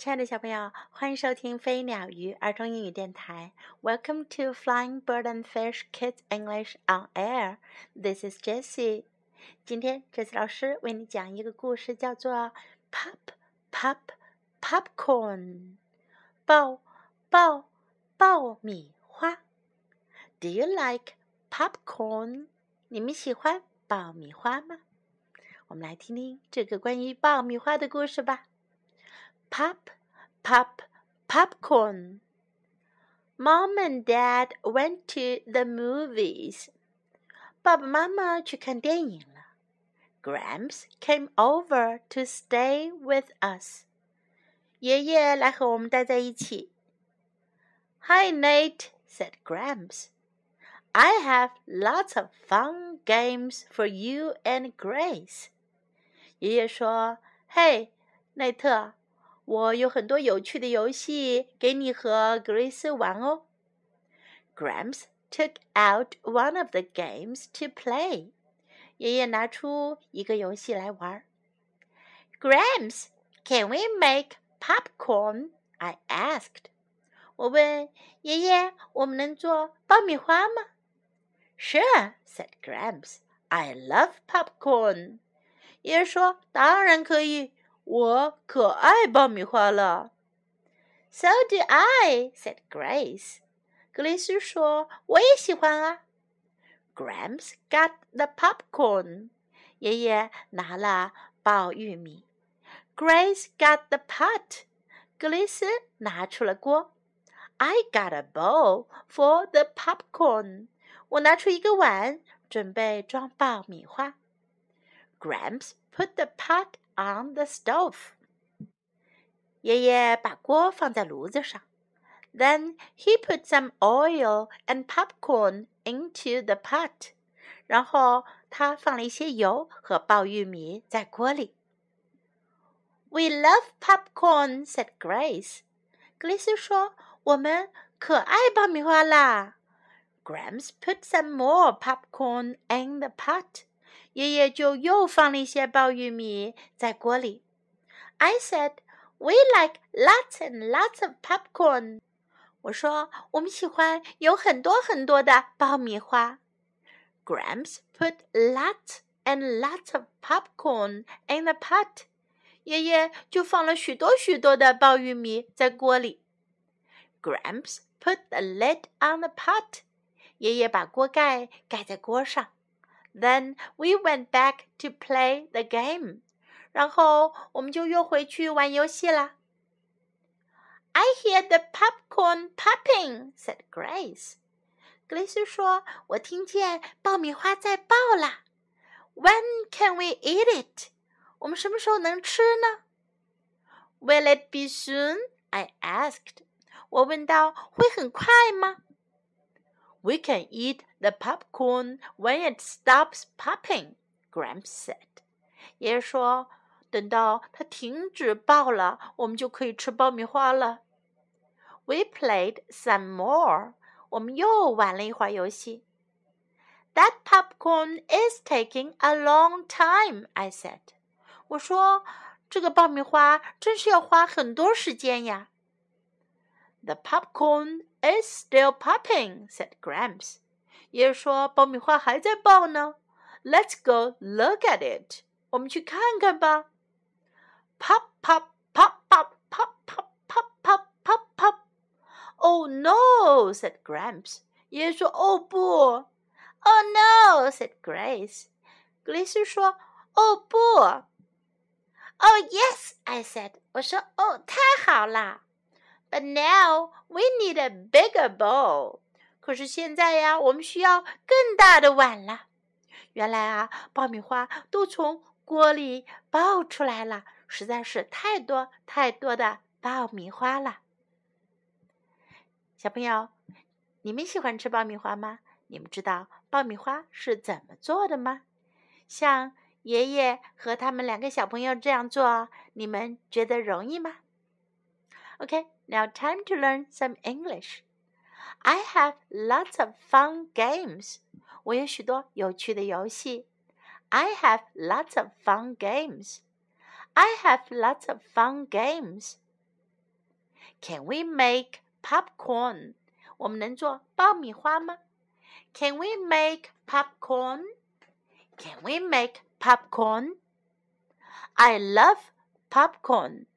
亲爱的小朋友，欢迎收听飞鸟鱼儿童英语电台。Welcome to Flying Bird and Fish Kids English on Air. This is Jessie. 今天，Jessie 老师为你讲一个故事，叫做《Pop Pop Popcorn》。爆爆爆米花！Do you like popcorn？你们喜欢爆米花吗？我们来听听这个关于爆米花的故事吧。Pop, pop, popcorn. Mom and Dad went to the movies. 爸爸妈妈去看电影了。Gramps came over to stay with us. 爷爷来和我们待在一起。Hi, Nate, said Gramps. I have lots of fun games for you and Grace. 爷爷说：“嘿，内特， 我有很多有趣的游戏给你和 Grace 玩哦。Gramps took out one of the games to play。爷爷拿出一个游戏来玩。Grams, can we make popcorn? I asked. 我问爷爷，我们能做爆米花吗？Sure, said Gramps. I love popcorn. 爷爷说：“当然可以。”我可爱爆米花了。So do I," said Grace. 格雷斯说：“我也喜欢啊。” Gramps got the popcorn. 爷爷拿了爆玉米。Grace got the pot. 格雷斯拿出了锅。I got a bowl for the popcorn. 我拿出一个碗，准备装爆米花。Gramps put the pot on the stove. 爷爷把锅放在炉子上。Then he put some oil and popcorn into the pot. 然后他放了一些油和爆玉米在锅里。We love popcorn," said Grace. 格丽斯说：“我们可爱爆米花啦。” Gramps put some more popcorn in the pot. 爷爷就又放了一些爆玉米在锅里。I said we like lots and lots of popcorn。我说我们喜欢有很多很多的爆米花。Gramps put lots and lots of popcorn in the pot。爷爷就放了许多许多的爆玉米在锅里。Gramps put the lid on the pot。爷爷把锅盖盖在锅上。Then we went back to play the game. 然后我们就又回去玩游戏啦。I hear the popcorn popping," said Grace. 格蕾丝说：“我听见爆米花在爆啦。”When can we eat it? 我们什么时候能吃呢？Will it be soon? I asked. 我问道：“会很快吗？” We can eat the popcorn when it stops popping, Gramps said. 爷爷说：“等到它停止爆了，我们就可以吃爆米花了。” We played some more. 我们又玩了一会儿游戏。That popcorn is taking a long time, I said. 我说：“这个爆米花真是要花很多时间呀。” The popcorn is still popping," said Gramps. 爷爷说：“爆米花还在爆呢。” Let's go look at it. 我们去看看吧。Pop, pop, pop, pop, pop, pop, pop, pop, pop, pop. Oh no! said Gramps. 爷爷说：“哦不。” Oh no! said Grace. 格蕾丝说：“哦不。” Oh yes! I said. 我说：“哦，太好啦！” But now we need a bigger bowl. 可是现在呀，我们需要更大的碗了。原来啊，爆米花都从锅里爆出来了，实在是太多太多的爆米花了。小朋友，你们喜欢吃爆米花吗？你们知道爆米花是怎么做的吗？像爷爷和他们两个小朋友这样做，你们觉得容易吗？OK，Now time to learn some English. I have lots of fun games. 我有许多有趣的游戏。I have lots of fun games. I have lots of fun games. Can we make popcorn？我们能做爆米花吗？Can we make popcorn？Can we make popcorn? I love popcorn.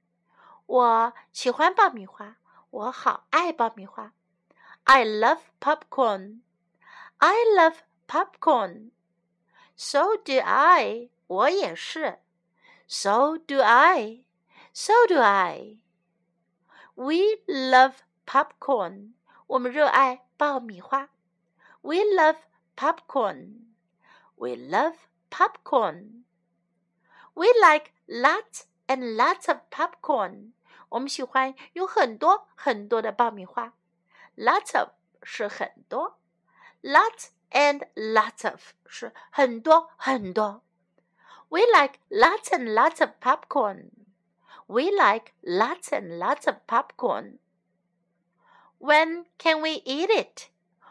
我喜欢爆米花，我好爱爆米花。 I love popcorn. I love popcorn. So do I. 我也是。So do I. So do I. We love popcorn. 我们热爱爆米花。We love popcorn. We love popcorn. We like lots and lots of popcorn. 我们喜欢有很多很多的爆米花。 Lots of 是很多，lots and lots of 是很多很多。We like lots and lots of popcorn. We like lots and lots of popcorn. When can we eat it?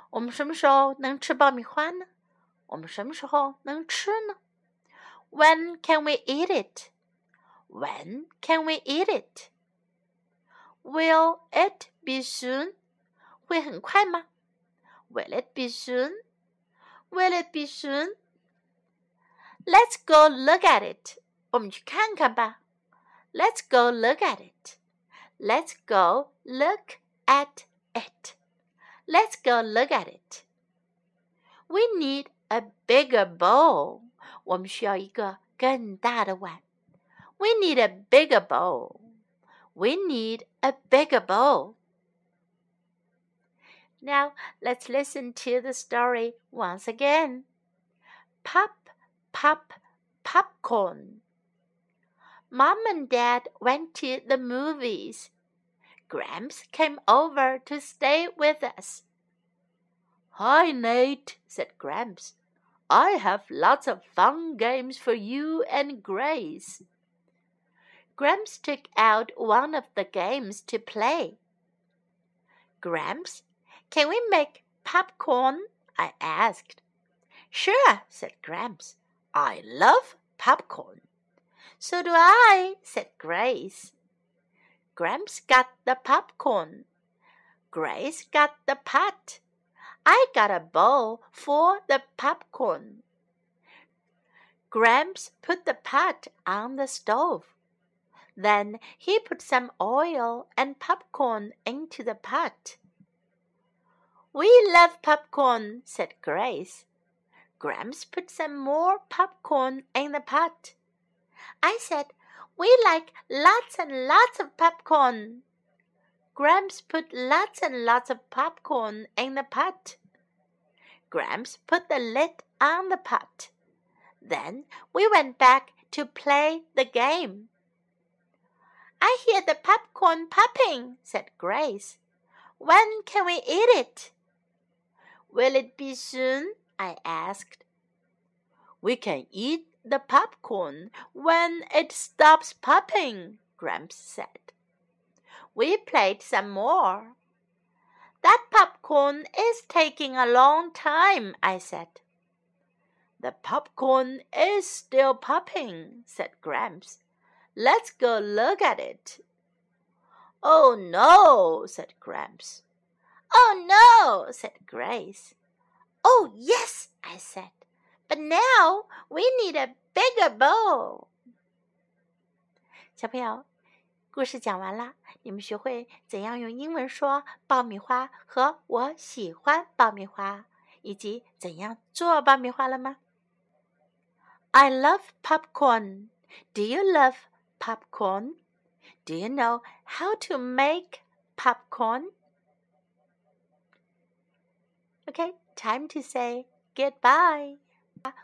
我们什么时候能吃爆米花呢？我们什么时候能吃呢？When can we eat it? When can we eat it? Will it be soon? 会很快吗？Will it be soon? Will it be soon? Let's go look at it. 我们去看看吧。Let's go look at it. Let's go look at it. Let's go look at it. We need a bigger bowl. 我们需要一个更大的碗。We need a bigger bowl. We need a bigger bowl. Now let's listen to the story once again. Pop, pop, popcorn. Mom and Dad went to the movies. Gramps came over to stay with us. Hi, Nate, said Gramps. I have lots of fun games for you and Grace. Gramps took out one of the games to play. Gramps, can we make popcorn? I asked. Sure, said Gramps. I love popcorn. So do I, said Grace. Gramps got the popcorn. Grace got the pot. I got a bowl for the popcorn. Gramps put the pot on the stove. Then he put some oil and popcorn into the pot. We love popcorn, said Grace. Gramps put some more popcorn in the pot. I said, We like lots and lots of popcorn. Gramps put lots and lots of popcorn in the pot. Gramps put the lid on the pot. Then we went back to play the game. I hear the popcorn popping, said Grace. When can we eat it? Will it be soon? I asked. We can eat the popcorn when it stops popping, Gramps said. We played some more. That popcorn is taking a long time, I said. The popcorn is still popping, said Gramps. Let's go look at it. Oh no, said Gramps. Oh no, said Grace. Oh yes, I said. But now we need a bigger bowl. 小朋友，故事讲完了，你们学会怎样用英文说爆米花和我喜欢爆米花，以及怎样做爆米花了吗？I love popcorn. Do you love popcorn? Do you know how to make popcorn? Okay, time to say goodbye.